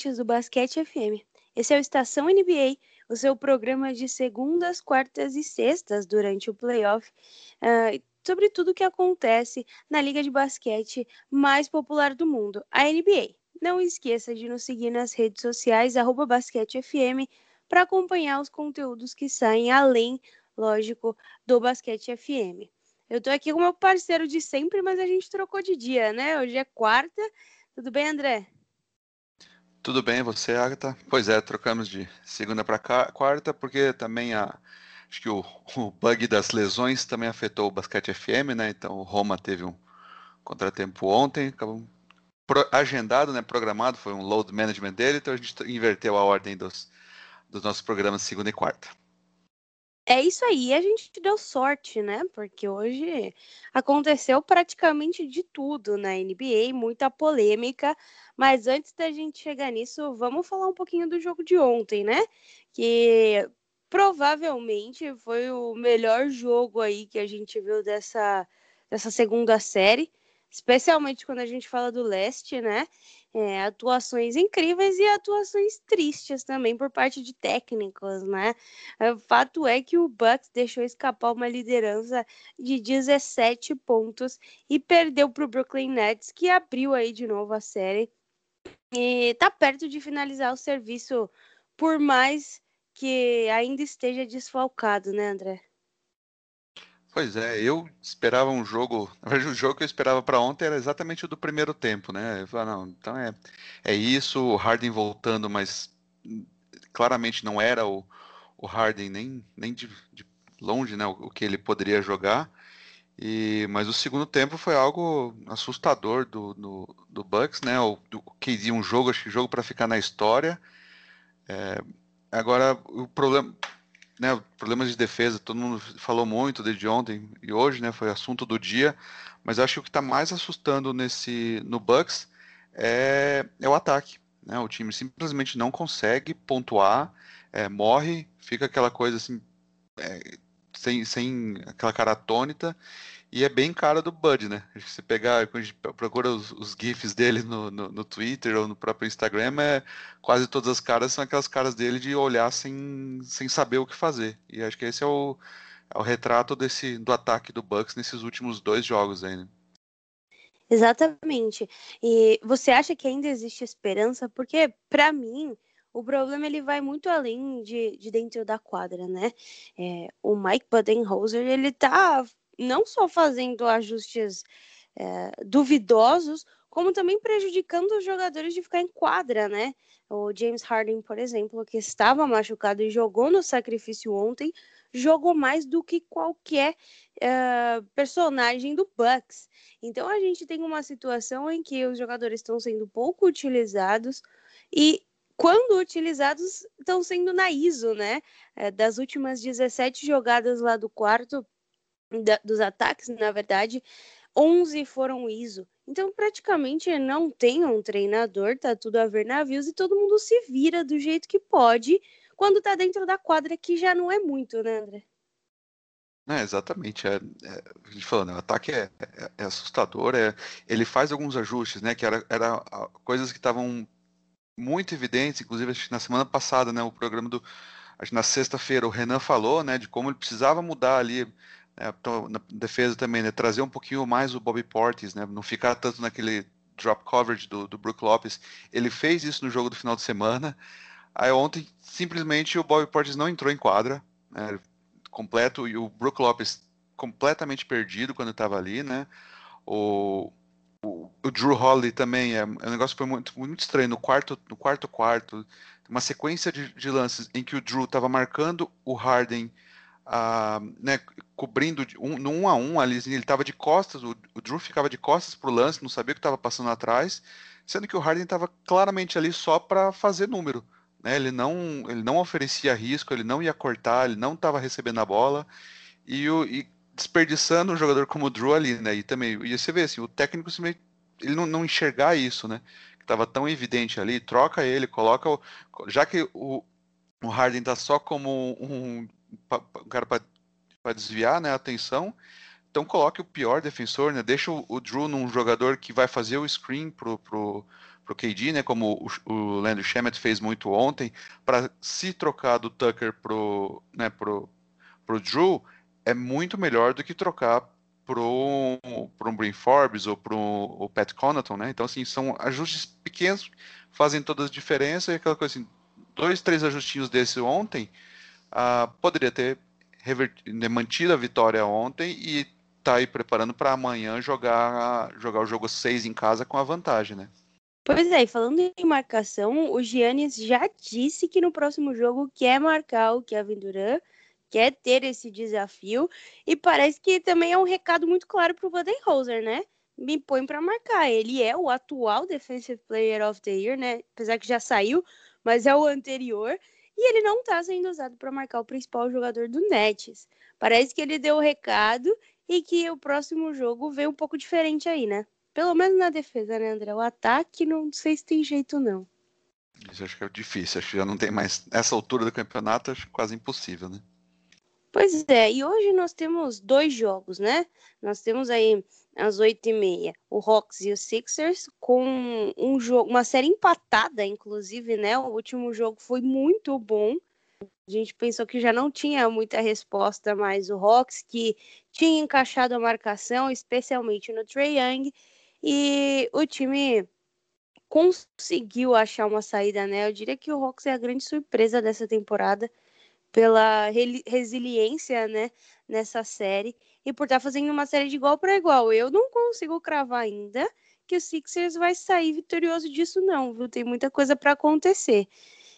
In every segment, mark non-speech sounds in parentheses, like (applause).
Ouvintes do Basquete FM. Esse é o Estação NBA, o seu programa de segundas, quartas e sextas durante o playoff, uh, sobre tudo o que acontece na liga de basquete mais popular do mundo, a NBA. Não esqueça de nos seguir nas redes sociais, basquetefm, para acompanhar os conteúdos que saem além, lógico, do Basquete FM. Eu estou aqui com meu parceiro de sempre, mas a gente trocou de dia, né? Hoje é quarta tudo bem, André? Tudo bem, você, Agatha? Pois é, trocamos de segunda para quarta, porque também a, acho que o, o, bug das lesões também afetou o Basquete FM, né? Então o Roma teve um contratempo ontem, acabou pro, agendado, né? Programado, foi um load management dele, então a gente inverteu a ordem dos, dos nossos programas segunda e quarta. É isso aí, a gente deu sorte, né? Porque hoje aconteceu praticamente de tudo na NBA, muita polêmica. Mas antes da gente chegar nisso, vamos falar um pouquinho do jogo de ontem, né? Que provavelmente foi o melhor jogo aí que a gente viu dessa, dessa segunda série, especialmente quando a gente fala do leste, né? é, atuações incríveis e atuações tristes também por parte de técnicos, né? O fato é que o Bucks deixou escapar uma liderança de 17 pontos e perdeu para o Brooklyn Nets, que abriu aí de novo a série e tá perto de finalizar o serviço, por mais que ainda esteja desfalcado, né, André? Pois é, eu esperava um jogo. Na verdade, o jogo que eu esperava para ontem era exatamente o do primeiro tempo, né? Eu falei, não, então é, é isso, o Harden voltando, mas claramente não era o, o Harden nem, nem de, de longe, né? O, o, que ele poderia jogar. E, mas o segundo tempo foi algo assustador do, do, do Bucks, né? O, do KD, um jogo, acho que jogo para ficar na história. É, agora, o problema né, problemas de defesa, todo mundo falou muito desde ontem e hoje, né, foi assunto do dia, mas acho que o que está mais assustando nesse no Bucks é, é o ataque. Né, o time simplesmente não consegue pontuar, é, morre, fica aquela coisa assim, é, sem, sem aquela cara atônita, e é bem cara do Bud, né? Se pegar, quando a gente procura os, os GIFs dele no, no, no, Twitter ou no próprio Instagram, é, quase todas as caras são aquelas caras dele de olhar sem, sem saber o que fazer. E acho que esse é o, é o retrato desse, do ataque do Bucks nesses últimos dois jogos aí, né? Exatamente. E você acha que ainda existe esperança? Porque, para mim, o problema ele vai muito além de, de dentro da quadra, né? É, o Mike Budenholzer, ele tá não só fazendo ajustes é, duvidosos, como também prejudicando os jogadores de ficar em quadra, né? O James Harden, por exemplo, que estava machucado e jogou no sacrifício ontem, jogou mais do que qualquer uh, personagem do Bucks. Então a gente tem uma situação em que os jogadores estão sendo pouco utilizados e quando utilizados estão sendo na ISO, né? É, das últimas 17 jogadas lá do quarto, da, dos ataques, na verdade, 11 foram ISO. Então, praticamente não tem um treinador, tá tudo a ver navios e todo mundo se vira do jeito que pode quando tá dentro da quadra, que já não é muito, né, André? É, exatamente. É, é, a gente falando, né, o ataque é, é, é, assustador. É, ele faz alguns ajustes, né? Que era, era coisas que estavam muito evidentes, inclusive na semana passada, né? O programa do. Na sexta-feira o Renan falou, né? De como ele precisava mudar ali é, na defesa também, né, trazer um pouquinho mais o Bobby Portis, né, não ficar tanto naquele drop coverage do, do Brook Lopes. Ele fez isso no jogo do final de semana. Aí ontem, simplesmente, o Bobby Portis não entrou em quadra, né, completo, e o Brook Lopes completamente perdido quando estava ali, né? O, o, o, Drew Holiday também é, é um negócio foi muito, muito estranho. No quarto, no quarto quarto, uma sequência de, de lances em que o Drew estava marcando o Harden né, cobrindo no um a um ali, assim, ele estava de costas, o, o, Drew ficava de costas pro lance, não sabia o que estava passando atrás, sendo que o Harden estava claramente ali só para fazer número. Né, ele, não, ele não oferecia risco, ele não ia cortar, ele não estava recebendo a bola e, o, e desperdiçando um jogador como o Drew ali, né? E também, e você vê assim, o técnico ele não, não enxergar isso, né? Que estava tão evidente ali, troca ele, coloca o, já que o, o Harden tá só como um um cara para desviar né, a atenção. Então coloque o pior defensor, né? Deixa o, o, Drew num jogador que vai fazer o screen pro, pro, pro KD, né? Como o, o Landry Shamet fez muito ontem, para se trocar do Tucker pro, né, pro, pro Drew, é muito melhor do que trocar pro, pro Brin Forbes ou pro o Pat Connaughton, né? Então, assim, são ajustes pequenos, fazem toda a diferença e aquela coisa assim, dois, três ajustinhos desse ontem, uh, poderia ter né, mantido a vitória ontem e tá aí preparando para amanhã jogar, jogar o jogo 6 em casa com a vantagem, né? Pois é, e falando em marcação, o Giannis já disse que no próximo jogo quer marcar o Kevin Durant, quer ter esse desafio, e parece que também é um recado muito claro para o Budenholzer, né? Me põe para marcar. Ele é o atual Defensive Player of the Year, né? Apesar que já saiu, mas é o anterior. E ele não está sendo usado para marcar o principal jogador do Nets. Parece que ele deu o recado e que o próximo jogo veio um pouco diferente aí, né? Pelo menos na defesa, né, André? O ataque não sei se tem jeito, não. Isso acho que é difícil, acho que já não tem mais. Essa altura do campeonato, acho quase impossível, né? Pois é, e hoje nós temos dois jogos, né? Nós temos aí às oito e meia o Hawks e o Sixers com um jogo, uma série empatada, inclusive, né? O último jogo foi muito bom. A gente pensou que já não tinha muita resposta, mas o Hawks que tinha encaixado a marcação, especialmente no Trey Young, e o time conseguiu achar uma saída, né? Eu diria que o Hawks é a grande surpresa dessa temporada pela resiliência, né, nessa série e por estar tá fazendo uma série de igual para igual. Eu não consigo cravar ainda que o Sixers vai sair vitorioso disso, não, viu? Tem muita coisa para acontecer.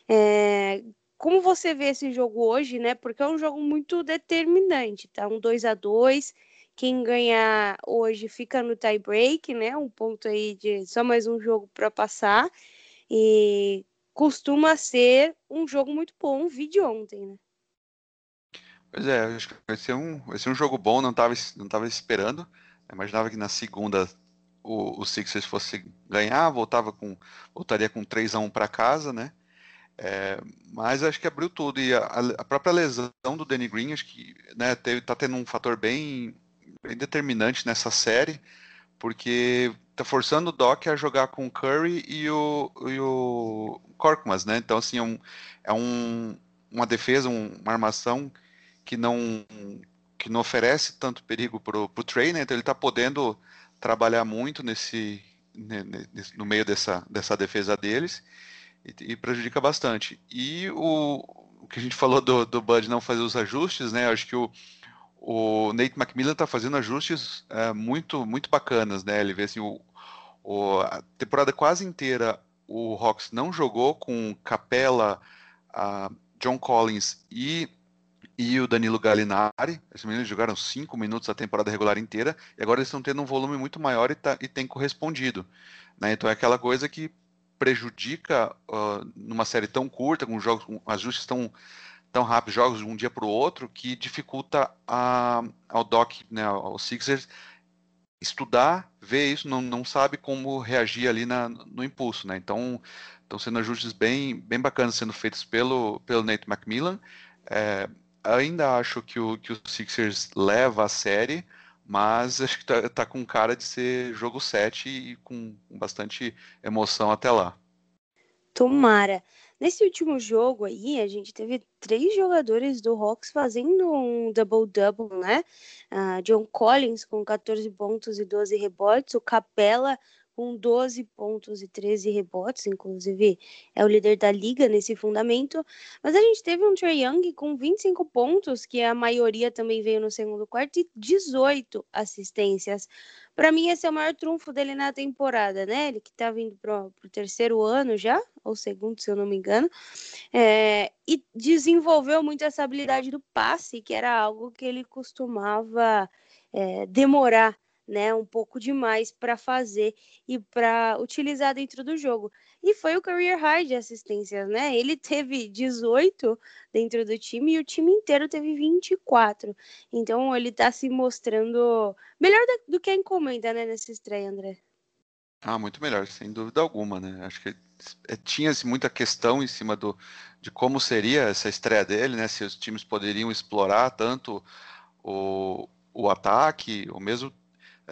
É, como você vê esse jogo hoje, né? Porque é um jogo muito determinante, tá? Um 2 a 2 Quem ganhar hoje fica no tie break, né? Um ponto aí de só mais um jogo para passar. E costuma ser um jogo muito bom, vi de ontem, né? Pois é, acho que vai ser um, vai ser um jogo bom, não estava não tava esperando. Eu imaginava que na segunda o, o Sixers fosse ganhar, voltava com, voltaria com 3 a 1 para casa, né? É, mas acho que abriu tudo. E a, a, própria lesão do Danny Green, acho que né, teve, tá tendo um fator bem, bem determinante nessa série, porque tá forçando o Doc a jogar com o Curry e o, e o Korkmaz, né? Então, assim, é, um, é um, uma defesa, um, uma armação que não, que não oferece tanto perigo pro, pro Trey, né? Então ele tá podendo trabalhar muito nesse, nesse no meio dessa, dessa defesa deles e, e prejudica bastante. E o, o, que a gente falou do, do Bud não fazer os ajustes, né? Acho que o, o Nate McMillan está fazendo ajustes é, muito muito bacanas, né? Ele vê assim o, o, a temporada quase inteira o Hawks não jogou com Capella, John Collins e e o Danilo Gallinari. Esses meninos jogaram cinco minutos a temporada regular inteira e agora eles estão tendo um volume muito maior e, tá, e tem correspondido. Né? Então é aquela coisa que prejudica uh, numa série tão curta, com jogos, com ajustes tão, tão rápidos, jogos de um dia para o outro, que dificulta a, ao Doc, né, ao Sixers, estudar, ver isso, não, não sabe como reagir ali na, no impulso. Né? Então, estão sendo ajustes bem, bem bacanas sendo feitos pelo, pelo Nate McMillan. É, ainda acho que o, que o Sixers leva a série, mas acho que tá, tá com cara de ser jogo 7 e com bastante emoção até lá. Tomara. Nesse último jogo aí, a gente teve três jogadores do Hawks fazendo um double-double, né? Uh, John Collins com 14 pontos e 12 rebotes, o Capella com 12 pontos e 13 rebotes, inclusive é o líder da liga nesse fundamento. Mas a gente teve um Trey Young com 25 pontos, que a maioria também veio no segundo quarto, e 18 assistências. Para mim, esse é o maior trunfo dele na temporada, né? Ele que está vindo para o terceiro ano já, ou segundo, se eu não me engano, é, e desenvolveu muito essa habilidade do passe, que era algo que ele costumava é, demorar né, um pouco demais para fazer e para utilizar dentro do jogo. E foi o career high de assistências, né? Ele teve 18 dentro do time e o time inteiro teve 24. Então ele está se mostrando melhor do que a encomenda, né, nessa estreia, André. Ah, muito melhor, sem dúvida alguma, né? Acho que é, tinha-se muita questão em cima do, de como seria essa estreia dele, né? Se os times poderiam explorar tanto o, o ataque, ou mesmo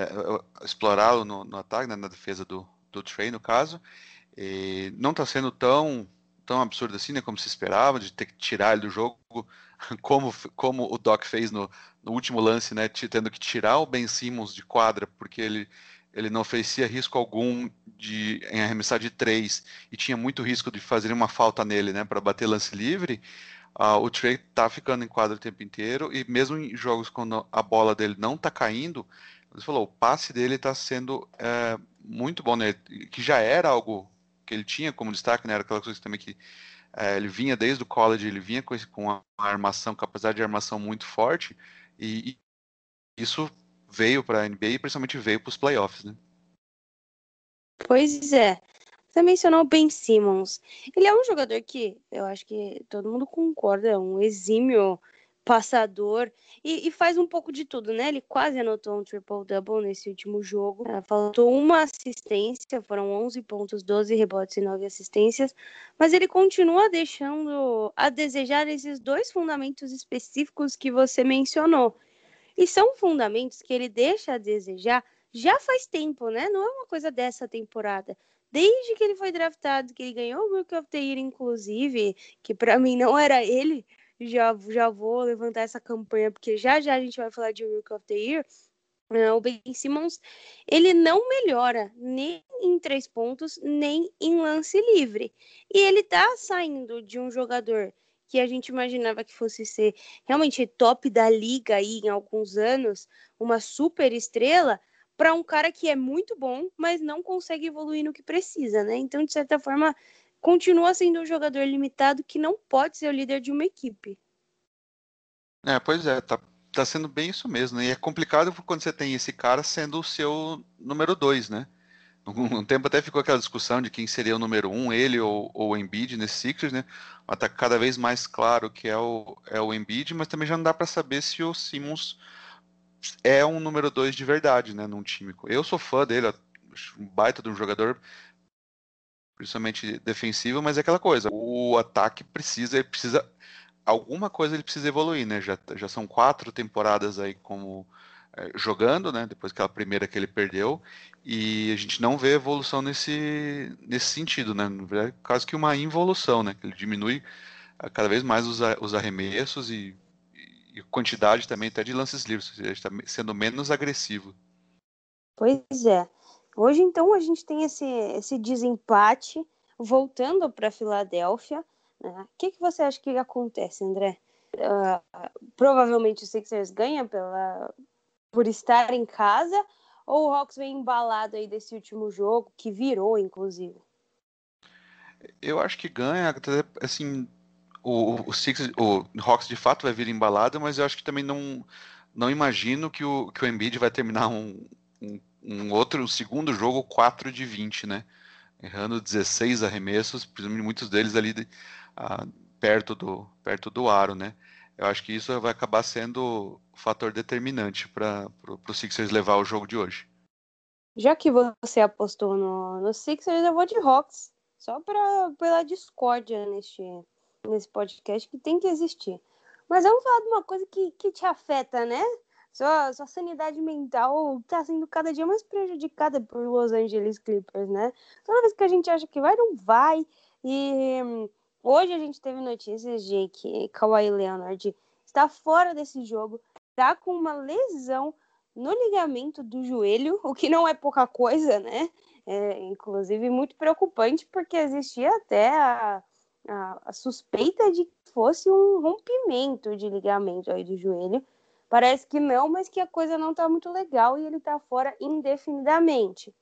é, explorá-lo no, no, ataque, né, na defesa do, do Trey, no caso. E não está sendo tão tão absurdo assim, né, como se esperava, de ter que tirar ele do jogo, (laughs) como, como o Doc fez no, no último lance, né, tendo que tirar o Ben Simmons de quadra, porque ele, ele não oferecia risco algum de em arremessar de três e tinha muito risco de fazer uma falta nele, né, para bater lance livre. Uh, o Trey tá ficando em quadra o tempo inteiro e mesmo em jogos quando a bola dele não tá caindo, você falou, o passe dele está sendo é, muito bom, né? Que já era algo que ele tinha como destaque, né? Era aquela coisa também que é, ele vinha desde o college, ele vinha com, esse, com armação, capacidade de armação muito forte, e, e isso veio para a NBA e principalmente veio para os playoffs, né? Pois é. Você mencionou o Ben Simmons. Ele é um jogador que eu acho que todo mundo concorda, é um exímio passador e, e, faz um pouco de tudo, né? Ele quase anotou um triple-double nesse último jogo. Uh, faltou uma assistência, foram 11 pontos, 12 rebotes e 9 assistências, mas ele continua deixando a desejar esses dois fundamentos específicos que você mencionou. E são fundamentos que ele deixa a desejar já faz tempo, né? Não é uma coisa dessa temporada. Desde que ele foi draftado, que ele ganhou o Rookie of the Year, inclusive, que para mim não era ele, já, já vou levantar essa campanha, porque já já a gente vai falar de Rook of the Year. Uh, o Ben Simmons, ele não melhora nem em três pontos, nem em lance livre. E ele tá saindo de um jogador que a gente imaginava que fosse ser realmente top da liga aí em alguns anos, uma super estrela, para um cara que é muito bom, mas não consegue evoluir no que precisa, né? Então, de certa forma, continua sendo um jogador limitado que não pode ser o líder de uma equipe. É, pois é, tá, tá sendo bem isso mesmo, né? E é complicado quando você tem esse cara sendo o seu número dois, né? Um, tempo até ficou aquela discussão de quem seria o número um, ele ou, ou o Embiid nesse Sixers, né? Mas tá cada vez mais claro que é o, é o Embiid, mas também já não dá para saber se o Simmons é um número dois de verdade, né? Num time. Eu sou fã dele, um baita de um jogador, principalmente defensivo, mas é aquela coisa, o ataque precisa, ele precisa alguma coisa ele precisa evoluir, né? Já, já são quatro temporadas aí como é, jogando, né? Depois daquela primeira que ele perdeu e a gente não vê evolução nesse nesse sentido, né? Verdade, quase que uma involução, né? Que ele diminui é, cada vez mais os, os arremessos e, e quantidade também até de lances livres, ele está sendo menos agressivo. Pois é. Hoje, então, a gente tem esse, esse desempate voltando para Filadélfia. Né? O que, que você acha que acontece, André? Uh, provavelmente o Sixers ganha pela, por estar em casa ou o Hawks vem embalado aí desse último jogo, que virou, inclusive? Eu acho que ganha, assim, o, o, Sixers, o Hawks de fato vai vir embalado, mas eu acho que também não, não imagino que o, que o Embiid vai terminar um, um um outro, um segundo jogo 4 de 20, né? Errando 16 arremessos, presumindo muitos deles ali de, uh, perto, do, perto do aro, né? Eu acho que isso vai acabar sendo o fator determinante para o Sixers levar o jogo de hoje. Já que você apostou no, no Sixers, eu vou de Hawks. Só pra, pela discórdia neste, nesse podcast que tem que existir. Mas vamos falar de uma coisa que, que te afeta, né? Sua, sua sanidade mental tá sendo cada dia mais prejudicada por Los Angeles Clippers, né? Toda vez que a gente acha que vai, não vai. E hum, hoje a gente teve notícias de que Kawhi Leonard está fora desse jogo, tá com uma lesão no ligamento do joelho, o que não é pouca coisa, né? É, inclusive muito preocupante, porque existia até a, a, a suspeita de que fosse um rompimento de ligamento aí do joelho. Parece que não, mas que a coisa não está muito legal e ele está fora indefinidamente.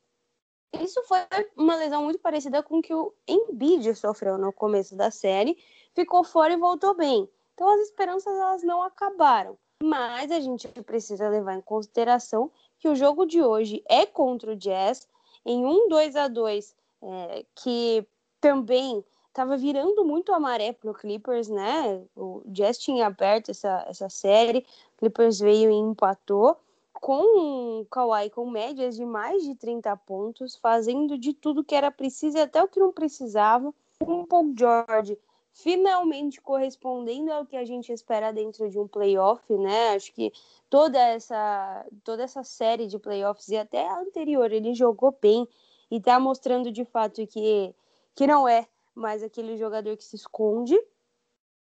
Isso foi uma lesão muito parecida com o que o Embiid sofreu no começo da série, ficou fora e voltou bem. Então as esperanças elas não acabaram. Mas a gente precisa levar em consideração que o jogo de hoje é contra o Jazz em um 2 a 2 é, que também estava virando muito a maré pro Clippers, né? O Jazz tinha aberto essa, essa série, Clippers veio e empatou com o Kawhi com médias de mais de 30 pontos, fazendo de tudo que era preciso e até o que não precisava. O Paul George finalmente correspondendo ao que a gente espera dentro de um playoff, né? Acho que toda essa toda essa série de playoffs e até a anterior ele jogou bem e tá mostrando de fato que, que não é mais aquele jogador que se esconde.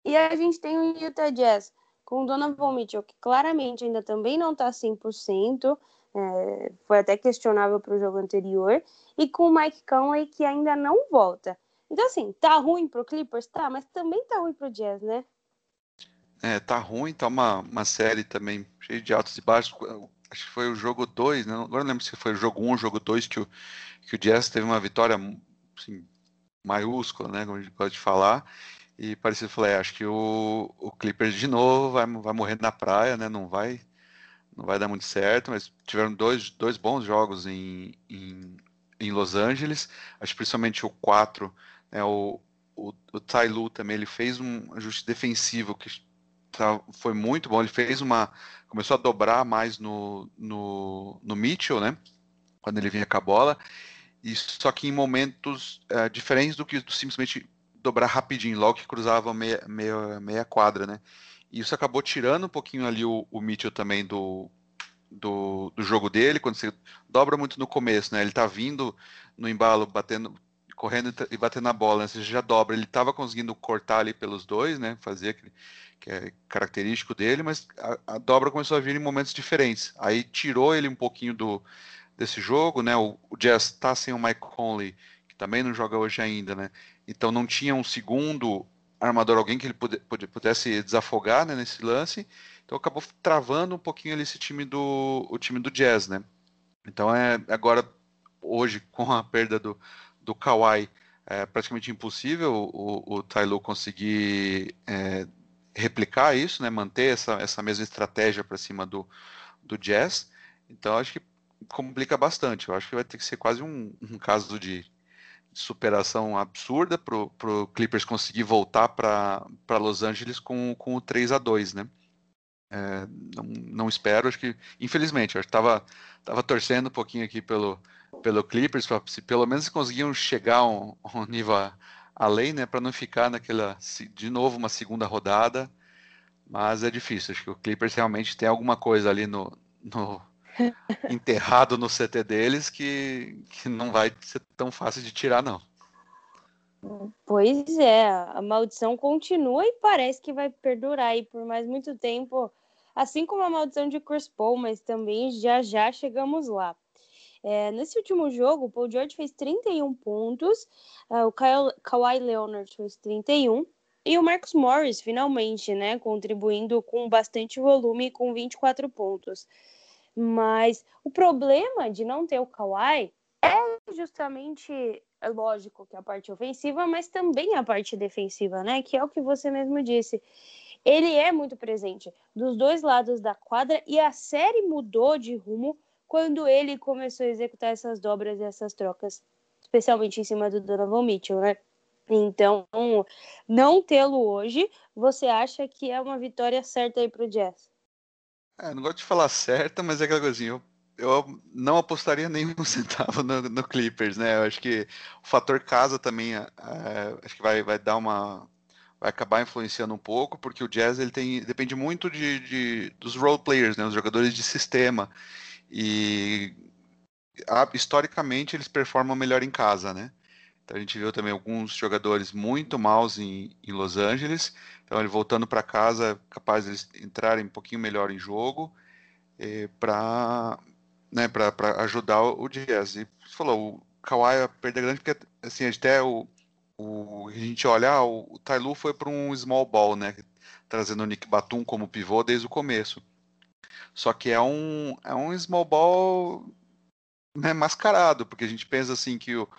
E a gente tem o Utah Jazz com o Donovan Mitchell, que claramente ainda também não tá 100%, é, foi até questionável para o jogo anterior, e com o Mike Conley, que ainda não volta. Então, assim, tá ruim pro Clippers? Tá, mas também tá ruim pro Jazz, né? É, tá ruim, tá uma, uma série também cheia de altos e baixos. Acho que foi o jogo 2, né? agora não lembro se foi o jogo 1 um, ou jogo 2 que o, que o Jazz teve uma vitória assim, maiúscula, né? Como a gente pode falar. E parecia, falei, acho que o, o Clippers de novo vai, vai morrer na praia, né? Não vai, não vai dar muito certo, mas tiveram dois, dois bons jogos em, em, em Los Angeles. Acho principalmente o 4, né? O, o, o Tai Lu também, ele fez um ajuste defensivo que tá, foi muito bom. Ele fez uma. Começou a dobrar mais no, no, no Mitchell, né? Quando ele vinha com a bola. E só que em momentos é, diferentes do que simplesmente dobrar rapidinho, logo que cruzava meia, meia, meia quadra, né? Isso acabou tirando um pouquinho ali o, o Mitchell também do, do, do, jogo dele, quando você dobra muito no começo, né? Ele tá vindo no embalo, batendo, correndo e batendo na bola, né? Você já dobra. Ele tava conseguindo cortar ali pelos dois, né? Fazer aquele que é característico dele, mas a, a, dobra começou a vir em momentos diferentes. Aí tirou ele um pouquinho do desse jogo, né? O, o Jazz está sem o Mike Conley, que também não joga hoje ainda, né? Então não tinha um segundo armador, alguém que ele pude, pudesse desafogar né, nesse lance. Então acabou travando um pouquinho ali esse time do o time do Jazz, né? Então é agora hoje (laughs) com a perda do do Kawhi é praticamente impossível o, o Tyloo conseguir é, replicar isso, né, manter essa, essa mesma estratégia para cima do, do Jazz. Então acho que complica bastante. Eu acho que vai ter que ser quase um, um caso de superação absurda para o Clippers conseguir voltar para Los Angeles com, com o 3 a 2 né? É, não, não, espero, acho que, infelizmente, eu estava tava torcendo um pouquinho aqui pelo, pelo Clippers, para se pelo menos conseguiam chegar um, um nível além, né, para não ficar naquela de novo uma segunda rodada. Mas é difícil. Acho que o Clippers realmente tem alguma coisa ali no, no enterrado no CT deles que, que não vai ser tão fácil de tirar, não. Pois é, a maldição continua e parece que vai perdurar aí por mais muito tempo, assim como a maldição de Chris Paul, mas também já já chegamos lá. É, nesse último jogo, o Paul George fez 31 pontos, uh, o Kyle, Kawhi Leonard fez 31 e o Marcus Morris, finalmente, né, contribuindo com bastante volume com 24 pontos. Mas o problema de não ter o Kawhi é justamente, é lógico que a parte ofensiva, mas também a parte defensiva, né? Que é o que você mesmo disse. Ele é muito presente dos dois lados da quadra e a série mudou de rumo quando ele começou a executar essas dobras e essas trocas, especialmente em cima do Donovan Mitchell, né? Então, não tê-lo hoje, você acha que é uma vitória certa aí para o Jazz? É, não gosto de falar certa, mas é aquela coisinha. Eu, eu não apostaria nenhum (laughs) centavo no, no, Clippers, né? Eu acho que o fator casa também, é, acho que vai, vai dar uma, vai acabar influenciando um pouco, porque o Jazz ele tem depende muito de, de dos role players, né? Os jogadores de sistema. E historicamente eles performam melhor em casa, né? Então a gente viu também alguns jogadores muito maus em, em Los Angeles. Então ele voltando para casa, capaz de eles entrarem um pouquinho melhor em jogo para né, ajudar o Jazz. E você falou, o Kawhi perder grande porque assim, até o, o a gente olha, ah, o, o Tailu foi para um small ball, né, trazendo o Nick Batum como pivô desde o começo. Só que é um, é um small ball né, mascarado, porque a gente pensa assim que o,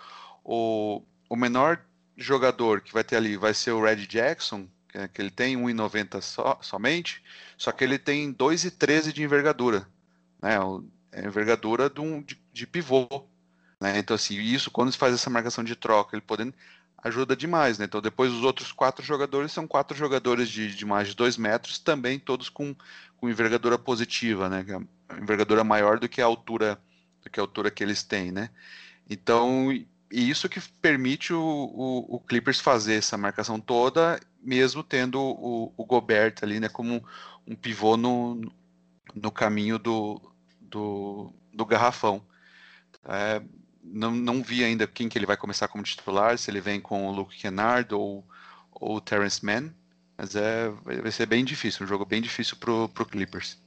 o, o menor jogador que vai ter ali vai ser o Red Jackson, que, é, ele tem 1,90 so, somente, só que ele tem 2,13 de envergadura. Né, é envergadura de, um, de, de pivô. Né? Então, assim, isso, quando se faz essa marcação de troca, ele podendo ajuda demais, né? Então depois os outros quatro jogadores são quatro jogadores de, de mais de dois metros, também todos com, com envergadura positiva, né? É envergadura maior do que a altura do que a altura que eles têm, né? Então e isso que permite o, o, o Clippers fazer essa marcação toda, mesmo tendo o, o Gobert ali, né? Como um pivô no, no caminho do, do, do garrafão. É, não, não vi ainda quem que ele vai começar como titular, se ele vem com o Luke Kennard ou, ou o Terrence Mann, mas é, vai ser bem difícil, um jogo bem difícil pro, pro Clippers.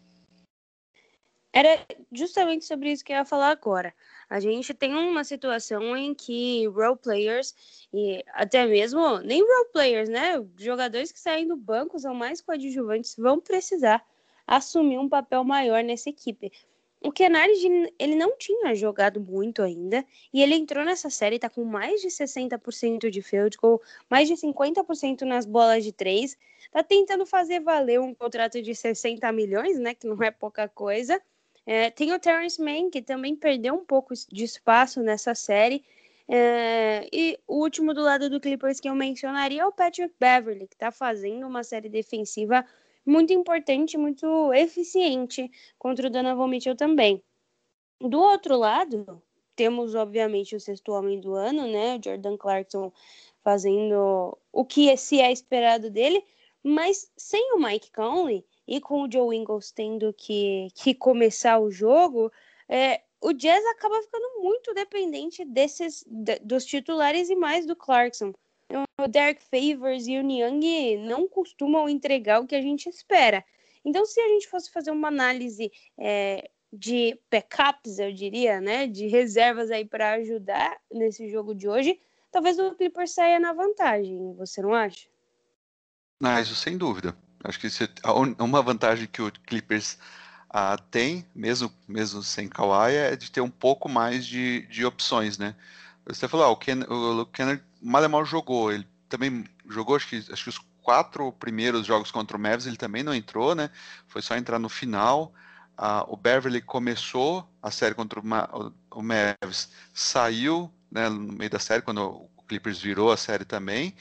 Era justamente sobre isso que eu ia falar agora. A gente tem uma situação em que role players e até mesmo nem role players, né? Jogadores que saem do banco são mais coadjuvantes vão precisar assumir um papel maior nessa equipe. O Kennard, ele não tinha jogado muito ainda, e ele entrou nessa série, tá com mais de 60% de field goal, mais de 50% nas bolas de três, tá tentando fazer valer um contrato de 60 milhões, né, que não é pouca coisa. É, tem o Terrence Mann, que também perdeu um pouco de espaço nessa série, é, e o último do lado do Clippers que eu mencionaria é o Patrick Beverly, que está fazendo uma série defensiva muito importante, muito eficiente contra o Donovan Mitchell também. Do outro lado, temos obviamente o sexto homem do ano, né, o Jordan Clarkson fazendo o que se é esperado dele, mas sem o Mike Conley e com o Joe Ingles tendo que, que começar o jogo, é, o Jazz acaba ficando muito dependente desses de, dos titulares e mais do Clarkson o Derek Favors e o Niang não costumam entregar o que a gente espera. Então, se a gente fosse fazer uma análise é, de backups, eu diria, né, de reservas aí para ajudar nesse jogo de hoje, talvez o Clippers saia na vantagem. Você não acha? Não, isso sem dúvida. Acho que uma vantagem que o Clippers ah, tem, mesmo, mesmo sem Kawhi, é de ter um pouco mais de, de opções, né? Você falou, ah, o, Ken, o Kennard mal jogou. Ele também jogou, acho que, acho que os quatro primeiros jogos contra o Mavs ele também não entrou, né? Foi só entrar no final. Ah, o Beverly começou a série contra o, o Mavs, saiu né, no meio da série, quando o Clippers virou a série também.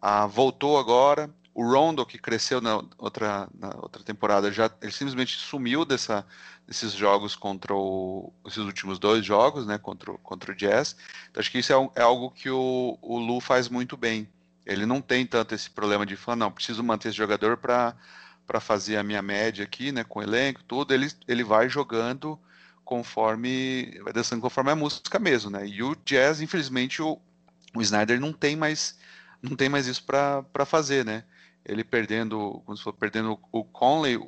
Ah, voltou agora. O Rondo, que cresceu na outra, na outra temporada, já ele simplesmente sumiu dessa, desses jogos contra o, esses últimos dois jogos, né, contra, contra o Jazz. Então, acho que isso é, é algo que o, o Lu faz muito bem. Ele não tem tanto esse problema de falar, não, preciso manter esse jogador para para fazer a minha média aqui, né, com o elenco, tudo, ele, ele vai jogando conforme, vai dançando conforme a música mesmo, né, e o Jazz, infelizmente, o, o Snyder não tem mais, não tem mais isso para fazer, né, ele perdendo, como se for, perdendo o Conley,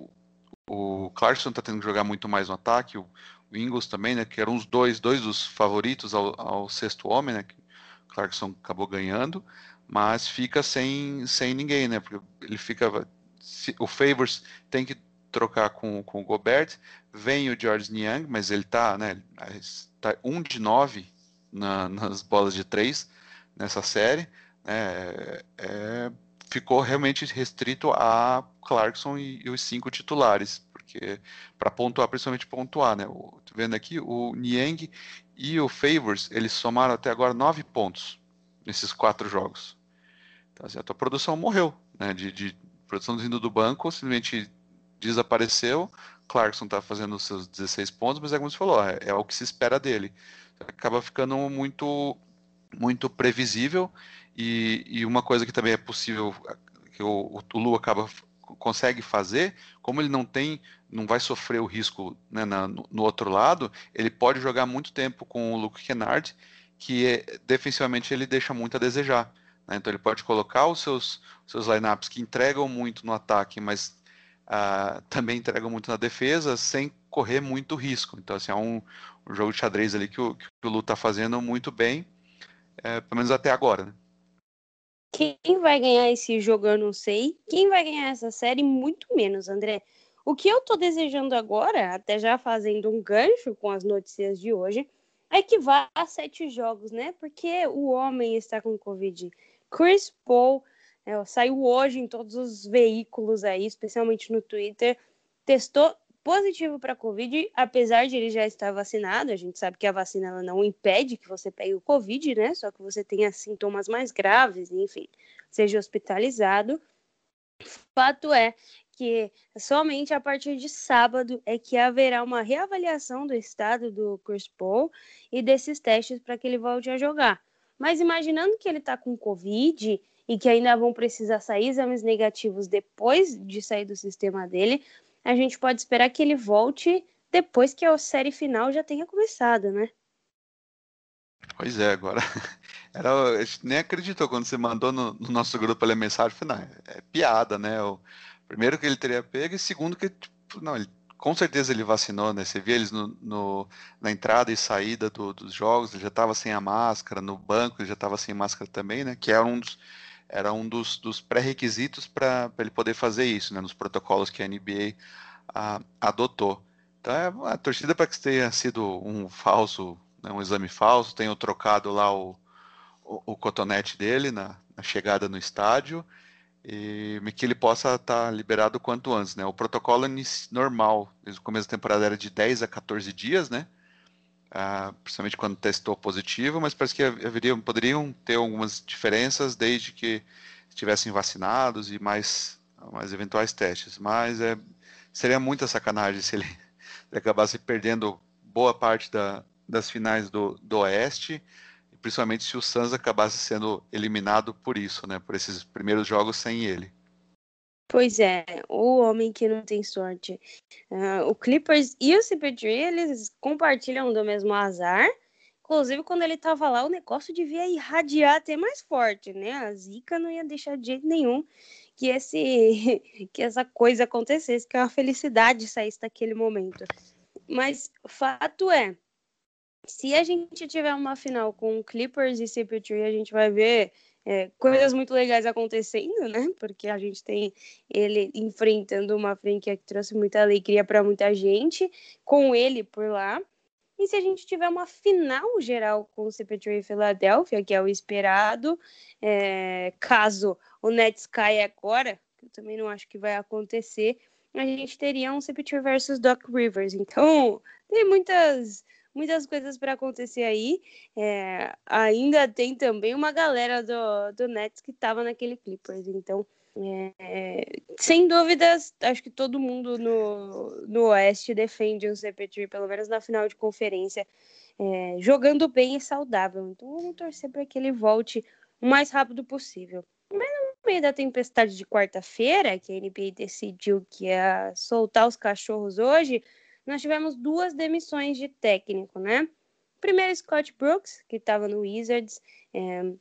o Clarkson está tendo que jogar muito mais no ataque, o, Ingles também, né, que eram os dois, dois dos favoritos ao, ao sexto homem, né, que o Clarkson acabou ganhando, mas fica sem, sem ninguém, né, porque ele fica, se, o Favors tem que trocar com, com o Gobert, vem o George Niang, mas ele tá, né, tá um de nove na, nas bolas de três nessa série, né, é, ficou realmente restrito a Clarkson e, e os cinco titulares, porque para pontuar, principalmente pontuar, né? O, vendo aqui, o Niang e o Favors, eles somaram até agora nove pontos nesses quatro jogos. Então, assim, a tua produção morreu, né? De, de produção vindo do banco, simplesmente desapareceu. Clarkson está fazendo os seus 16 pontos, mas é como você falou, é, é o que se espera dele. Acaba ficando muito, muito previsível e, e uma coisa que também é possível, que o, o Lu acaba consegue fazer, como ele não tem, não vai sofrer o risco né, na, no, no, outro lado, ele pode jogar muito tempo com o Luke Kennard, que é, defensivamente ele deixa muito a desejar. Né? Então ele pode colocar os seus, seus lineups que entregam muito no ataque, mas uh, também entregam muito na defesa, sem correr muito risco. Então assim, é um, um jogo de xadrez ali que o, que o Lu está fazendo muito bem, é, pelo menos até agora. Né? Quem vai ganhar esse jogo eu não sei. Quem vai ganhar essa série, muito menos, André. O que eu tô desejando agora, até já fazendo um gancho com as notícias de hoje, é que vá a sete jogos, né? Porque o homem está com Covid. Chris Paul é, saiu hoje em todos os veículos aí, especialmente no Twitter, testou positivo para Covid, apesar de ele já estar vacinado. A gente sabe que a vacina ela não impede que você pegue o Covid, né? Só que você tenha sintomas mais graves, enfim, seja hospitalizado. Fato é que somente a partir de sábado é que haverá uma reavaliação do estado do Chris Paul e desses testes para que ele volte a jogar. Mas imaginando que ele está com Covid e que ainda vão precisar sair exames negativos depois de sair do sistema dele, a gente pode esperar que ele volte depois que a série final já tenha começado, né? Pois é, agora. (laughs) Era, a gente nem acreditou quando você mandou no, no nosso grupo ali a mensagem. Falei, não, é, é piada, né? O, primeiro que ele teria pego e segundo que, tipo, não, ele, com certeza ele vacinou, né? Você via eles no, no na entrada e saída do, dos jogos, ele já estava sem a máscara, no banco ele já estava sem máscara também, né? Que era um dos, era um dos, dos pré-requisitos para ele poder fazer isso, né? Nos protocolos que a NBA a, adotou. Então é, a torcida para que tenha sido um falso, né, um exame falso, tenham trocado lá o, o, o cotonete dele na, na, chegada no estádio e que ele possa estar tá liberado quanto antes, né? O protocolo normal, desde o começo da temporada era de 10 a 14 dias, né? Ah, principalmente quando testou positivo, mas parece que haveria, poderiam ter algumas diferenças desde que estivessem vacinados e mais, mais eventuais testes. Mas é, seria muita sacanagem se ele, ele (laughs) acabasse perdendo boa parte da, das finais do, do Oeste principalmente se o Suns acabasse sendo eliminado por isso, né? Por esses primeiros jogos sem ele. Pois é, o homem que não tem sorte. Uh, o Clippers e o CP3, eles compartilham do mesmo azar. Inclusive, quando ele tava lá, o negócio devia irradiar até mais forte, né? A zica não ia deixar de jeito nenhum que esse (laughs) que essa coisa acontecesse, que é uma felicidade saísse daquele momento. Mas fato é, se a gente tiver uma final com Clippers e CP3, a gente vai ver é, coisas muito legais acontecendo, né? Porque a gente tem ele enfrentando uma franquia que trouxe muita alegria para muita gente, com ele por lá. E se a gente tiver uma final geral com o CP3 e Filadélfia, que é o esperado, é, caso o Nets caia agora, que eu também não acho que vai acontecer, a gente teria um CP3 versus Doc Rivers. Então, tem muitas muitas coisas para acontecer aí. É, ainda tem também uma galera do, do Nets que estava naquele Clippers. Então, é, sem dúvidas, acho que todo mundo no, no Oeste defende o CP3, pelo menos na final de conferência, é, jogando bem e saudável. Então, vamos torcer para que ele volte o mais rápido possível. Mas no meio da tempestade de quarta-feira, que a NBA decidiu que ia soltar os cachorros hoje, nós tivemos duas demissões de técnico, né? Primeiro, Scott Brooks, que estava no Wizards, é,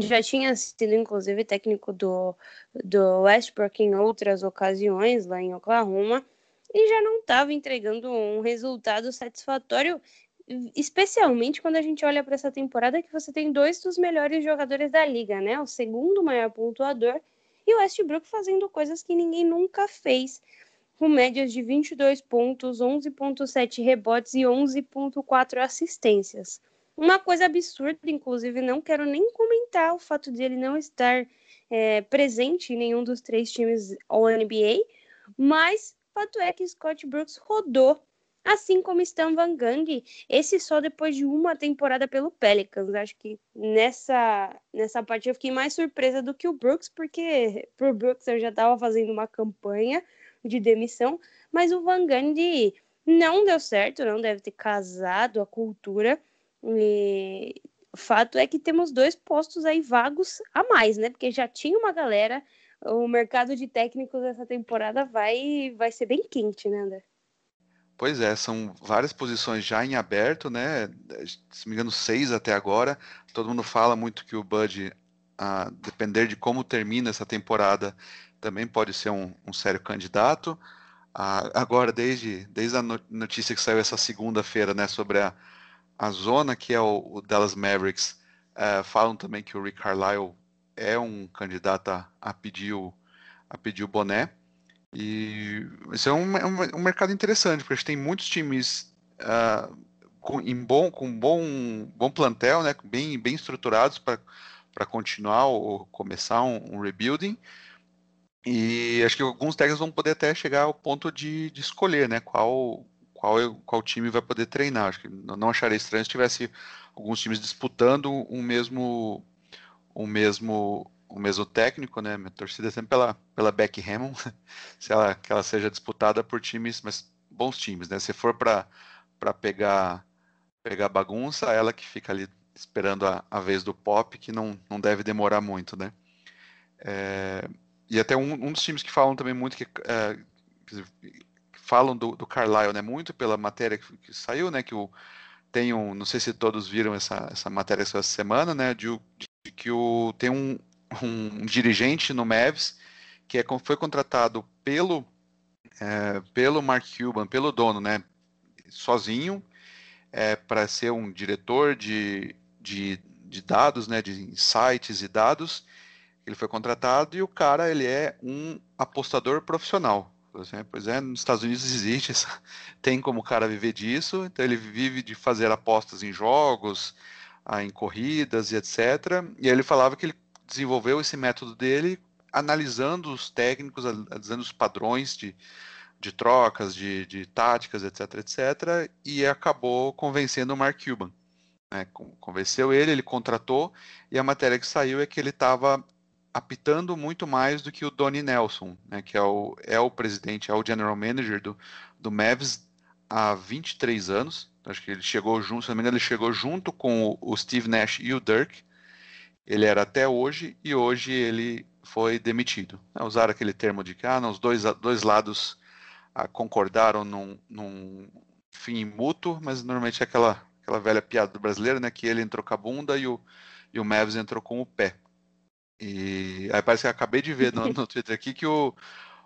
já tinha sido, inclusive, técnico do, do Westbrook em outras ocasiões, lá em Oklahoma, e já não estava entregando um resultado satisfatório, especialmente quando a gente olha para essa temporada que você tem dois dos melhores jogadores da liga, né? O segundo maior pontuador e o Westbrook fazendo coisas que ninguém nunca fez com médias de 22 pontos, 11,7 rebotes e 11,4 assistências. Uma coisa absurda, inclusive, não quero nem comentar o fato de ele não estar é, presente em nenhum dos três times All-NBA, mas fato é que Scott Brooks rodou, assim como Stan Van Gundy, esse só depois de uma temporada pelo Pelicans. Acho que nessa, nessa parte eu fiquei mais surpresa do que o Brooks, porque pro Brooks eu já estava fazendo uma campanha de demissão, mas o Van Gundy não deu certo, não deve ter casado a cultura. E o fato é que temos dois postos aí vagos a mais, né? Porque já tinha uma galera, o mercado de técnicos dessa temporada vai, vai ser bem quente, né, André? Pois é, são várias posições já em aberto, né? Se me engano, seis até agora. Todo mundo fala muito que o Bud, a depender de como termina essa temporada, também pode ser um, um sério candidato. Ah, agora, desde, desde a notícia que saiu essa segunda-feira né, sobre a, a zona que é o, o Dallas Mavericks, é, falam também que o Rick Carlisle é um candidato a, a, pedir, o, a pedir o boné. E isso é um, é um, um mercado interessante, porque a gente tem muitos times uh, com, em bom, com bom, bom plantel, né, bem, bem estruturados para continuar ou começar um, um rebuilding. E acho que alguns técnicos vão poder até chegar ao ponto de, de escolher, né? Qual, qual, qual time vai poder treinar. Acho que não acharia estranho se tivesse alguns times disputando um mesmo, um mesmo, o mesmo técnico, né? Minha torcida é sempre pela, pela Beck Hammond, (laughs) se ela, que ela seja disputada por times, mas bons times, né? Se for para pegar, pegar bagunça, ela que fica ali esperando a, a vez do pop, que não, não deve demorar muito, né? É, e até um, um, dos times que falam também muito que é, falam do, do Carlisle, né, muito pela matéria que, que, saiu, né, que o tem um, não sei se todos viram essa, essa matéria essa semana, né, de, de que o, tem um, um dirigente no Mavs que é, foi contratado pelo, é, pelo Mark Cuban, pelo dono, né, sozinho, é, para ser um diretor de, de, de dados, né, de insights e dados. Ele foi contratado e o cara ele é um apostador profissional. Pois é, nos Estados Unidos existe, (laughs) tem como o cara viver disso, então ele vive de fazer apostas em jogos, em corridas e etc. E ele falava que ele desenvolveu esse método dele analisando os técnicos, analisando os padrões de, de trocas, de, de táticas, etc, etc, e acabou convencendo o Mark Cuban. Né? Convenceu ele, ele contratou, e a matéria que saiu é que ele estava apitando muito mais do que o Donnie Nelson, né, que é o, é o presidente, é o general manager do, do Mavs há 23 anos. Acho que ele chegou junto, se não me engano, ele chegou junto com o, Steve Nash e o Dirk. Ele era até hoje e hoje ele foi demitido. É, usaram aquele termo de que ah, os dois, dois lados ah, concordaram num, num fim mútuo, mas normalmente é aquela, aquela velha piada do brasileiro, né, que ele entrou com a bunda e o, e o Mavs entrou com o pé. E aí parece que eu acabei de ver no, no Twitter aqui que o,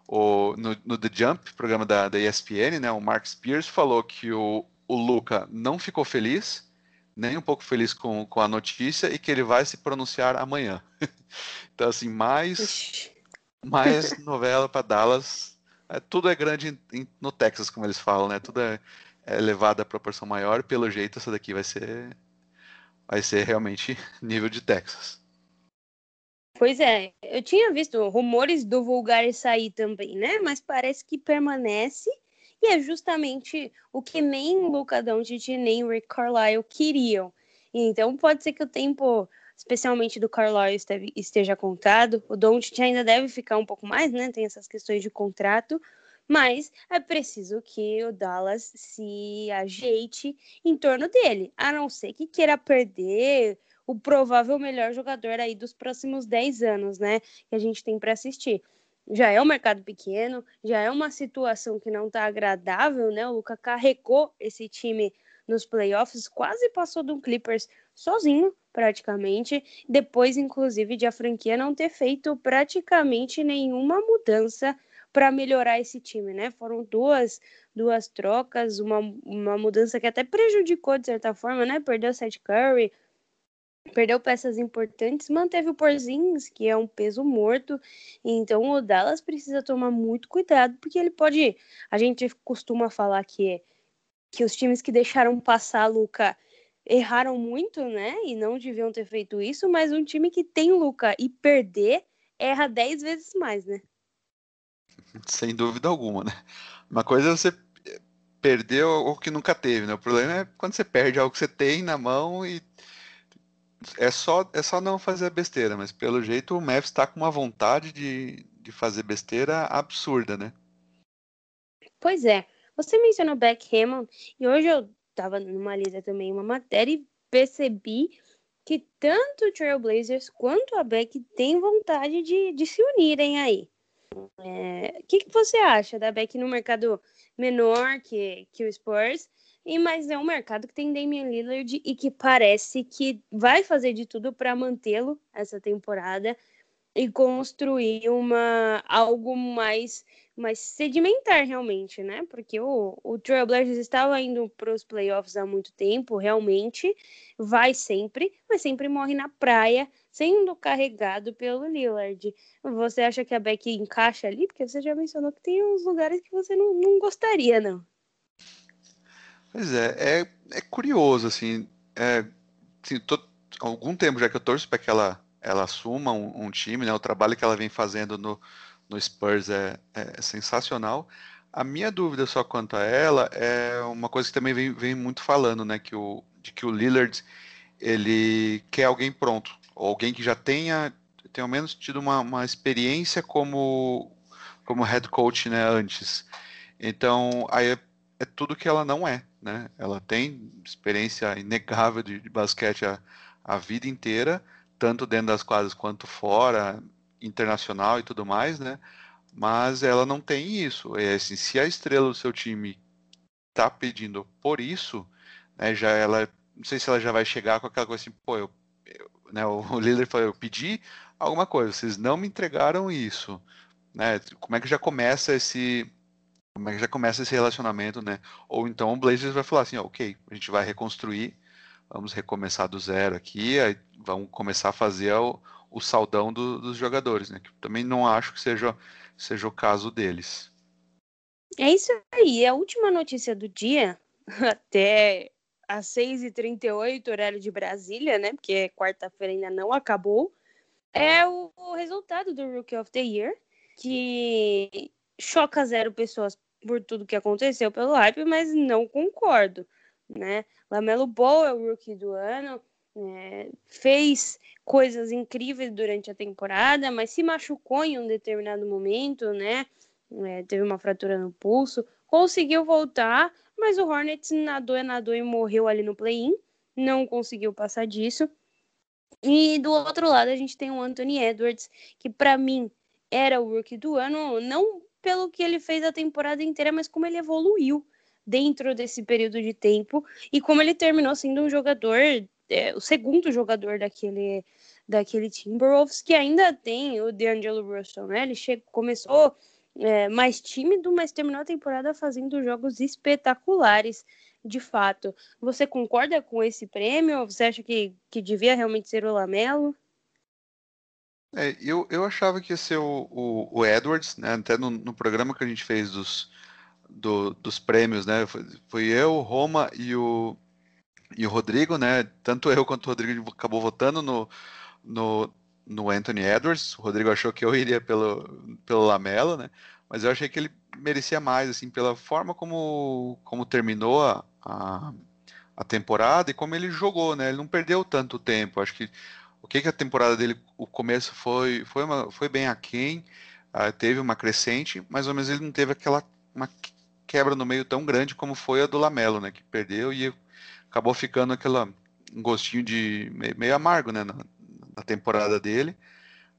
o no, no, The Jump, programa da, da ESPN, né, o Mark Spears falou que o, o Luca não ficou feliz, nem um pouco feliz com, com a notícia e que ele vai se pronunciar amanhã. (laughs) então, assim, mais, mais (laughs) novela para Dallas. É, tudo é grande em, em, no Texas, como eles falam, né? Tudo é, é levado à proporção maior. Pelo jeito, essa daqui vai ser, vai ser realmente (laughs) nível de Texas. Pois é, eu tinha visto rumores do Vulgar sair também, né? Mas parece que permanece e é justamente o que nem Luca Doncic nem Rick Carlisle queriam. Então pode ser que o tempo, especialmente do Carlisle, esteja contado. O Doncic ainda deve ficar um pouco mais, né? Tem essas questões de contrato, mas é preciso que o Dallas se ajeite em torno dele, a não ser que queira perder o provável melhor jogador aí dos próximos 10 anos, né? Que a gente tem para assistir. Já é um mercado pequeno, já é uma situação que não está agradável, né? O Luca carregou esse time nos playoffs, quase passou do Clippers sozinho, praticamente. Depois, inclusive, de a franquia não ter feito praticamente nenhuma mudança para melhorar esse time, né? Foram duas, duas trocas, uma, uma mudança que até prejudicou de certa forma, né? Perdeu o Seth Curry, perdeu peças importantes, manteve o Porzingis, que é um peso morto. Então o Dallas precisa tomar muito cuidado, porque ele pode. A gente costuma falar que que os times que deixaram passar a Luca erraram muito, né? E não deviam ter feito isso, mas um time que tem Luca e perder erra 10 vezes mais, né? Sem dúvida alguma, né? Uma coisa é você perder o que nunca teve, né? O problema é quando você perde algo que você tem na mão e é só, é só não fazer besteira, mas pelo jeito o Mavs está com uma vontade de, de fazer besteira absurda, né? Pois é. Você mencionou Beck Hammond e hoje eu estava numa lista também uma matéria e percebi que tanto o Trailblazers quanto a Beck têm vontade de, de se unirem aí. O é, que, que você acha da Beck no mercado menor que, que o Spurs? E mas é um mercado que tem Damian Lillard e que parece que vai fazer de tudo para mantê-lo essa temporada e construir uma algo mais mais sedimentar realmente, né? Porque o, o Trailblazers estava indo para os playoffs há muito tempo, realmente vai sempre, mas sempre morre na praia, sendo carregado pelo Lillard. Você acha que a Beck encaixa ali? Porque você já mencionou que tem uns lugares que você não, não gostaria, não. Pois é, é, é curioso, assim, é, assim tô, algum tempo já que eu torço para que ela, ela assuma um, um, time, né, o trabalho que ela vem fazendo no, no Spurs é, é, sensacional. A minha dúvida só quanto a ela é uma coisa que também vem, vem muito falando, né, que o, de que o Lillard, ele quer alguém pronto, ou alguém que já tenha, tenha ao menos tido uma, uma experiência como, como head coach, né, antes. Então, aí é, tudo que ela não é, né? Ela tem experiência inegável de, de basquete a, a vida inteira, tanto dentro das quadras quanto fora, internacional e tudo mais, né? Mas ela não tem isso. É assim, se a estrela do seu time está pedindo por isso, né, já ela, não sei se ela já vai chegar com aquela coisa assim, pô, eu, eu né, o líder falou, eu pedi alguma coisa, vocês não me entregaram isso, né? Como é que já começa esse como é que já começa esse relacionamento, né? Ou então o Blazers vai falar assim, ok, a gente vai reconstruir, vamos recomeçar do zero aqui, aí vamos começar a fazer o, o saldão do, dos jogadores, né? Que também não acho que seja, seja o caso deles. É isso aí. A última notícia do dia, (laughs) até às 6h38, horário de Brasília, né? Porque quarta-feira ainda não acabou. É o, o resultado do Rookie of the Year, que choca zero pessoas por tudo que aconteceu pelo hype, mas não concordo, né? Lamelo Ball é o rookie do ano, é, fez coisas incríveis durante a temporada, mas se machucou em um determinado momento, né? É, teve uma fratura no pulso, conseguiu voltar, mas o Hornets nadou, nadou e morreu ali no play-in, não conseguiu passar disso. E do outro lado a gente tem o Anthony Edwards, que para mim era o rookie do ano, não pelo que ele fez a temporada inteira, mas como ele evoluiu dentro desse período de tempo e como ele terminou sendo um jogador, é, o segundo jogador daquele, daquele Timberwolves, que ainda tem o DeAngelo Russell, né? Ele chegou, começou é, mais tímido, mas terminou a temporada fazendo jogos espetaculares, de fato. Você concorda com esse prêmio? Você acha que, que devia realmente ser o Lamelo? É, eu, eu achava que ia ser o, o, o Edwards, né? Até no, no, programa que a gente fez dos, do, dos prêmios, né? Foi, foi, eu, Roma e o, e o Rodrigo, né? Tanto eu quanto o Rodrigo acabou votando no, no, no Anthony Edwards. O Rodrigo achou que eu iria pelo, pelo Lamelo, né? Mas eu achei que ele merecia mais, assim, pela forma como, como terminou a, a, a temporada e como ele jogou, né? Ele não perdeu tanto tempo. Acho que o que, que a temporada dele, o começo foi, foi, uma, foi bem aquém, uh, teve uma crescente, mas ao menos ele não teve aquela uma quebra no meio tão grande como foi a do Lamelo, né, que perdeu e acabou ficando aquela um gostinho de meio, meio amargo, né, na, na, temporada dele.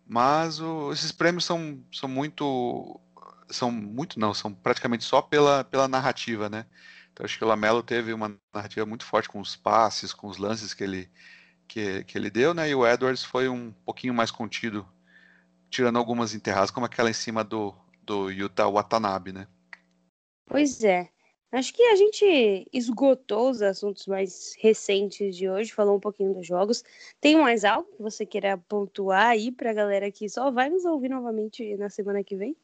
Mas o, esses prêmios são, são muito são muito não, são praticamente só pela, pela narrativa, né? Então acho que o Lamelo teve uma narrativa muito forte com os passes, com os lances que ele que, que ele deu, né? E o Edwards foi um pouquinho mais contido, tirando algumas enterradas, como aquela em cima do, do Utah Watanabe, né? Pois é. Acho que a gente esgotou os assuntos mais recentes de hoje, falou um pouquinho dos jogos. Tem mais algo que você queira pontuar aí para a galera que só vai nos ouvir novamente na semana que vem?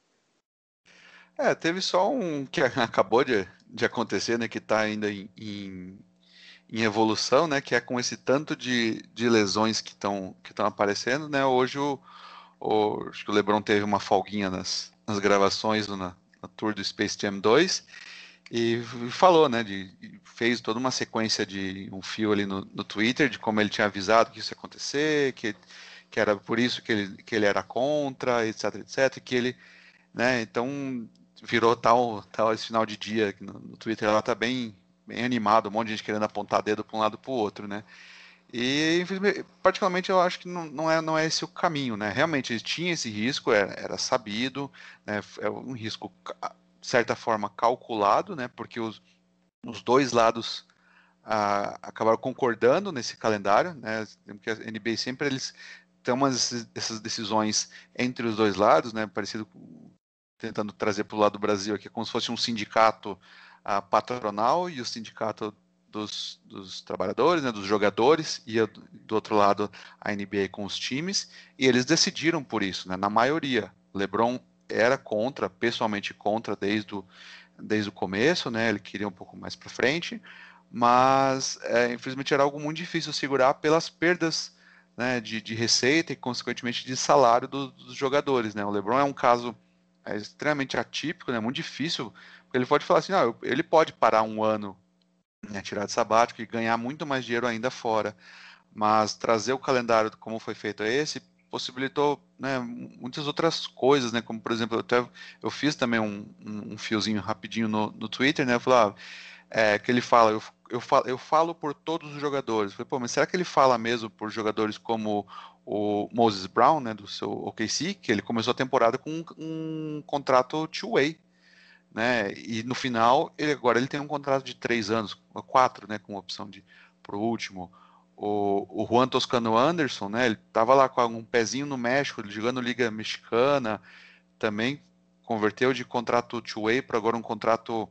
É, teve só um que (laughs) acabou de, de acontecer, né? Que está ainda em, em em evolução, né? Que é com esse tanto de, de lesões que estão que aparecendo, né? Hoje o, o, acho que o LeBron teve uma folguinha nas, nas gravações na, na tour do Space Jam 2 e falou, né? De, fez toda uma sequência de um fio ali no, no Twitter de como ele tinha avisado que isso ia acontecer, que, que era por isso que ele, que ele era contra, etc, etc, que ele, né? Então virou tal, tal esse final de dia no, no Twitter ela tá bem bem animado, um monte de gente querendo apontar dedo para um lado para o outro, né? E, particularmente, eu acho que não, não, é, não é esse o caminho, né? Realmente, tinha esse risco, era, era sabido, né? É um risco, de certa forma, calculado, né? Porque os, os dois lados ah, acabaram concordando nesse calendário, né? Porque a NBA sempre eles tem umas essas decisões entre os dois lados, né? Parecido com, tentando trazer para o lado do Brasil aqui, como se fosse um sindicato a patronal e o sindicato dos, dos trabalhadores, né, dos jogadores, e do outro lado a NBA com os times, e eles decidiram por isso, né, na maioria. LeBron era contra, pessoalmente contra desde o, desde o começo, né, ele queria um pouco mais para frente, mas é, infelizmente era algo muito difícil segurar pelas perdas né, de, de, receita e consequentemente de salário do, dos jogadores. Né. O LeBron é um caso é, extremamente atípico, né, muito difícil ele pode falar assim, ah, ele pode parar um ano, né, tirar de sabático e ganhar muito mais dinheiro ainda fora. Mas trazer o calendário como foi feito esse possibilitou né, muitas outras coisas, né? Como por exemplo, eu, até, eu fiz também um, um, fiozinho rapidinho no, no Twitter, né? Eu ah, é, que ele fala, eu, eu, falo, eu falo por todos os jogadores. Eu falei, pô, mas será que ele fala mesmo por jogadores como o Moses Brown, né, do seu OKC, que ele começou a temporada com um, um contrato two-way, né? E no final, ele agora ele tem um contrato de três anos, quatro, né? Com opção de pro último. O, o Juan Toscano Anderson, né? Ele tava lá com um pezinho no México, jogando Liga Mexicana, também converteu de contrato two-way para agora um contrato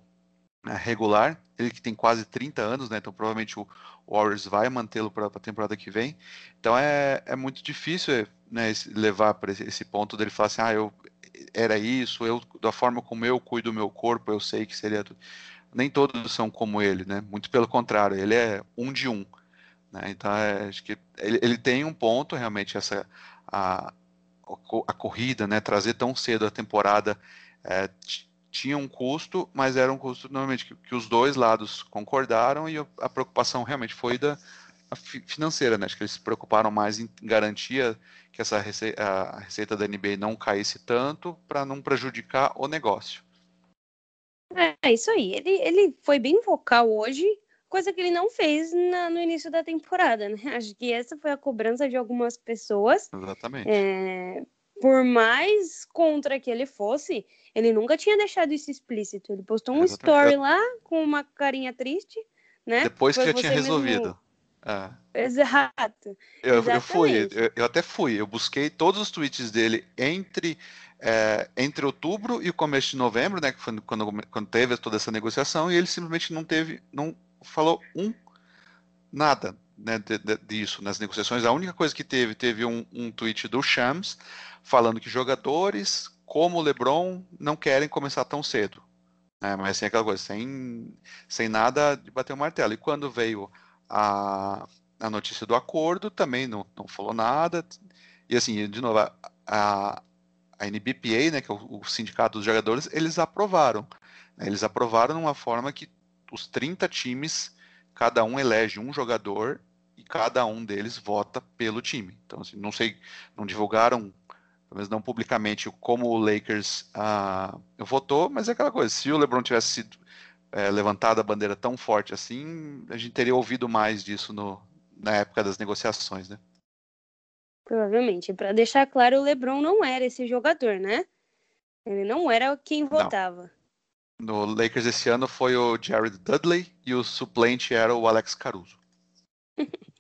né, regular. Ele que tem quase 30 anos, né? Então provavelmente o Warriors vai mantê-lo para a temporada que vem. Então é, é muito difícil né, levar para esse, esse, ponto dele falar assim, ah, eu era isso, eu da forma como eu cuido do meu corpo, eu sei que seria tudo. Nem todos são como ele, né? Muito pelo contrário, ele é um de um. Né? Então é, acho que ele, ele tem um ponto realmente essa a, a corrida, né? Trazer tão cedo a temporada é, tinha um custo, mas era um custo normalmente que, que os dois lados concordaram e a preocupação realmente foi da financeira, né? Acho que eles se preocuparam mais em garantia que essa receita, a receita da NBA não caísse tanto para não prejudicar o negócio. É, isso aí. Ele, ele foi bem vocal hoje, coisa que ele não fez na, no início da temporada, né? (laughs) Acho que essa foi a cobrança de algumas pessoas. Exatamente. É, por mais contra que ele fosse, ele nunca tinha deixado isso explícito. Ele postou um story lá com uma carinha triste, né? Depois Foi que já tinha resolvido. Mesmo... É. Exato. Eu, eu, fui, eu, eu, até fui. Eu busquei todos os tweets dele entre, é, entre outubro e o começo de novembro, né? Que foi quando, quando teve toda essa negociação, e ele simplesmente não teve, não falou um nada né, de, de, disso nas negociações. A única coisa que teve, teve um, um tweet do Shams falando que jogadores como o LeBron não querem começar tão cedo. Né? Mas sem aquela coisa, sem, sem nada de bater o martelo. E quando veio a, a notícia do acordo, também não, não falou nada. E assim, de novo, a, a, NBPA, né, que é o, o, sindicato dos jogadores, eles aprovaram. Né? Eles aprovaram de uma forma que os 30 times, cada um elege um jogador e cada um deles vota pelo time. Então, assim, não sei, não divulgaram pelo menos não publicamente, como o Lakers ah, votou, mas é aquela coisa, se o LeBron tivesse sido é, levantado a bandeira tão forte assim, a gente teria ouvido mais disso no, na época das negociações, né? Provavelmente. Para deixar claro, o LeBron não era esse jogador, né? Ele não era quem votava. Não. No Lakers esse ano foi o Jared Dudley e o suplente era o Alex Caruso. (laughs)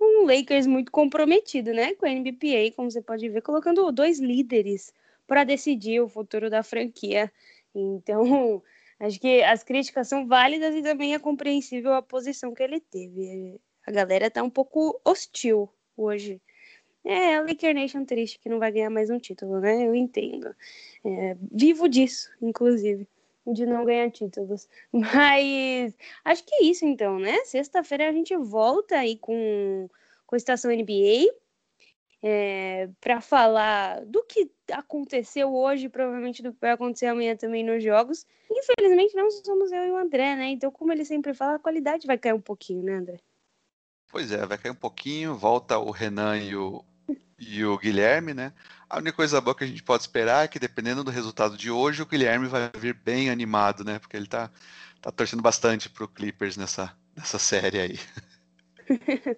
um Lakers muito comprometido, né, com a NBPA, como você pode ver, colocando dois líderes para decidir o futuro da franquia. Então, (laughs) acho que as críticas são válidas e também é compreensível a posição que ele teve. A galera tá um pouco hostil hoje. É, a Laker Nation triste que não vai ganhar mais um título, né? Eu entendo. É, vivo disso, inclusive de não ganhar títulos. (laughs) Mas acho que é isso então, né? Sexta-feira a gente volta aí com, com a estação NBA é, para falar do que aconteceu hoje, provavelmente do que vai acontecer amanhã também nos jogos. Infelizmente não somos eu e o André, né? Então, como ele sempre fala, a qualidade vai cair um pouquinho, né, André? Pois é, vai cair um pouquinho, volta o Renan e o, e o Guilherme, né? A única coisa boa que a gente pode esperar é que, dependendo do resultado de hoje, o Guilherme vai vir bem animado, né? Porque ele tá, tá torcendo bastante pro Clippers nessa, nessa série aí. (laughs)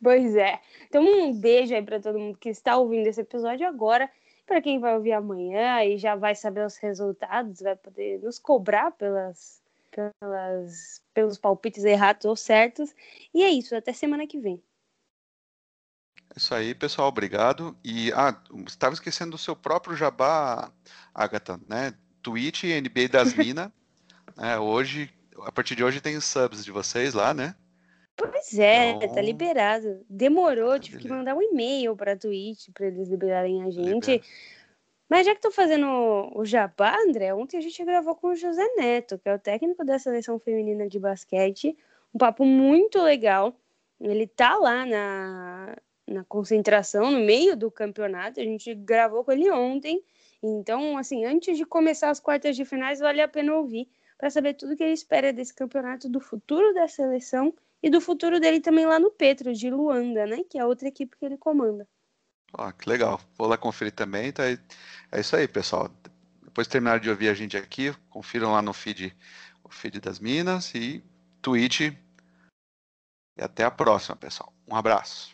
pois é. Então, um beijo aí para todo mundo que está ouvindo esse episódio agora. Para quem vai ouvir amanhã e já vai saber os resultados, vai poder nos cobrar pelas, pelas, pelos palpites errados ou certos. E é isso, até semana que vem. Isso aí, pessoal, obrigado. E ah, estava esquecendo do seu próprio jabá, Agatha, né? Twitch NBA das Minas. (laughs) né? Hoje, a partir de hoje tem subs de vocês lá, né? Pois é, tá então... tá liberado. Demorou, tive que mandar um e-mail para Twitch para eles liberarem a gente. Libera. Mas já que tô fazendo o jabá, André, ontem a gente gravou com o José Neto, que é o técnico da seleção feminina de basquete. Um papo muito legal. Ele tá lá na, na concentração, no meio do campeonato. A gente gravou com ele ontem. Então, assim, antes de começar as quartas de finais, vale a pena ouvir para saber tudo que ele espera desse campeonato, do futuro da seleção e do futuro dele também lá no Petro, de Luanda, né? Que é a outra equipe que ele comanda. Ah, que legal. Vou lá conferir também. Tá É isso aí, pessoal. Depois de terminar de ouvir a gente aqui, confiram lá no feed, o feed das Minas e Twitch. E até a próxima, pessoal. Um abraço.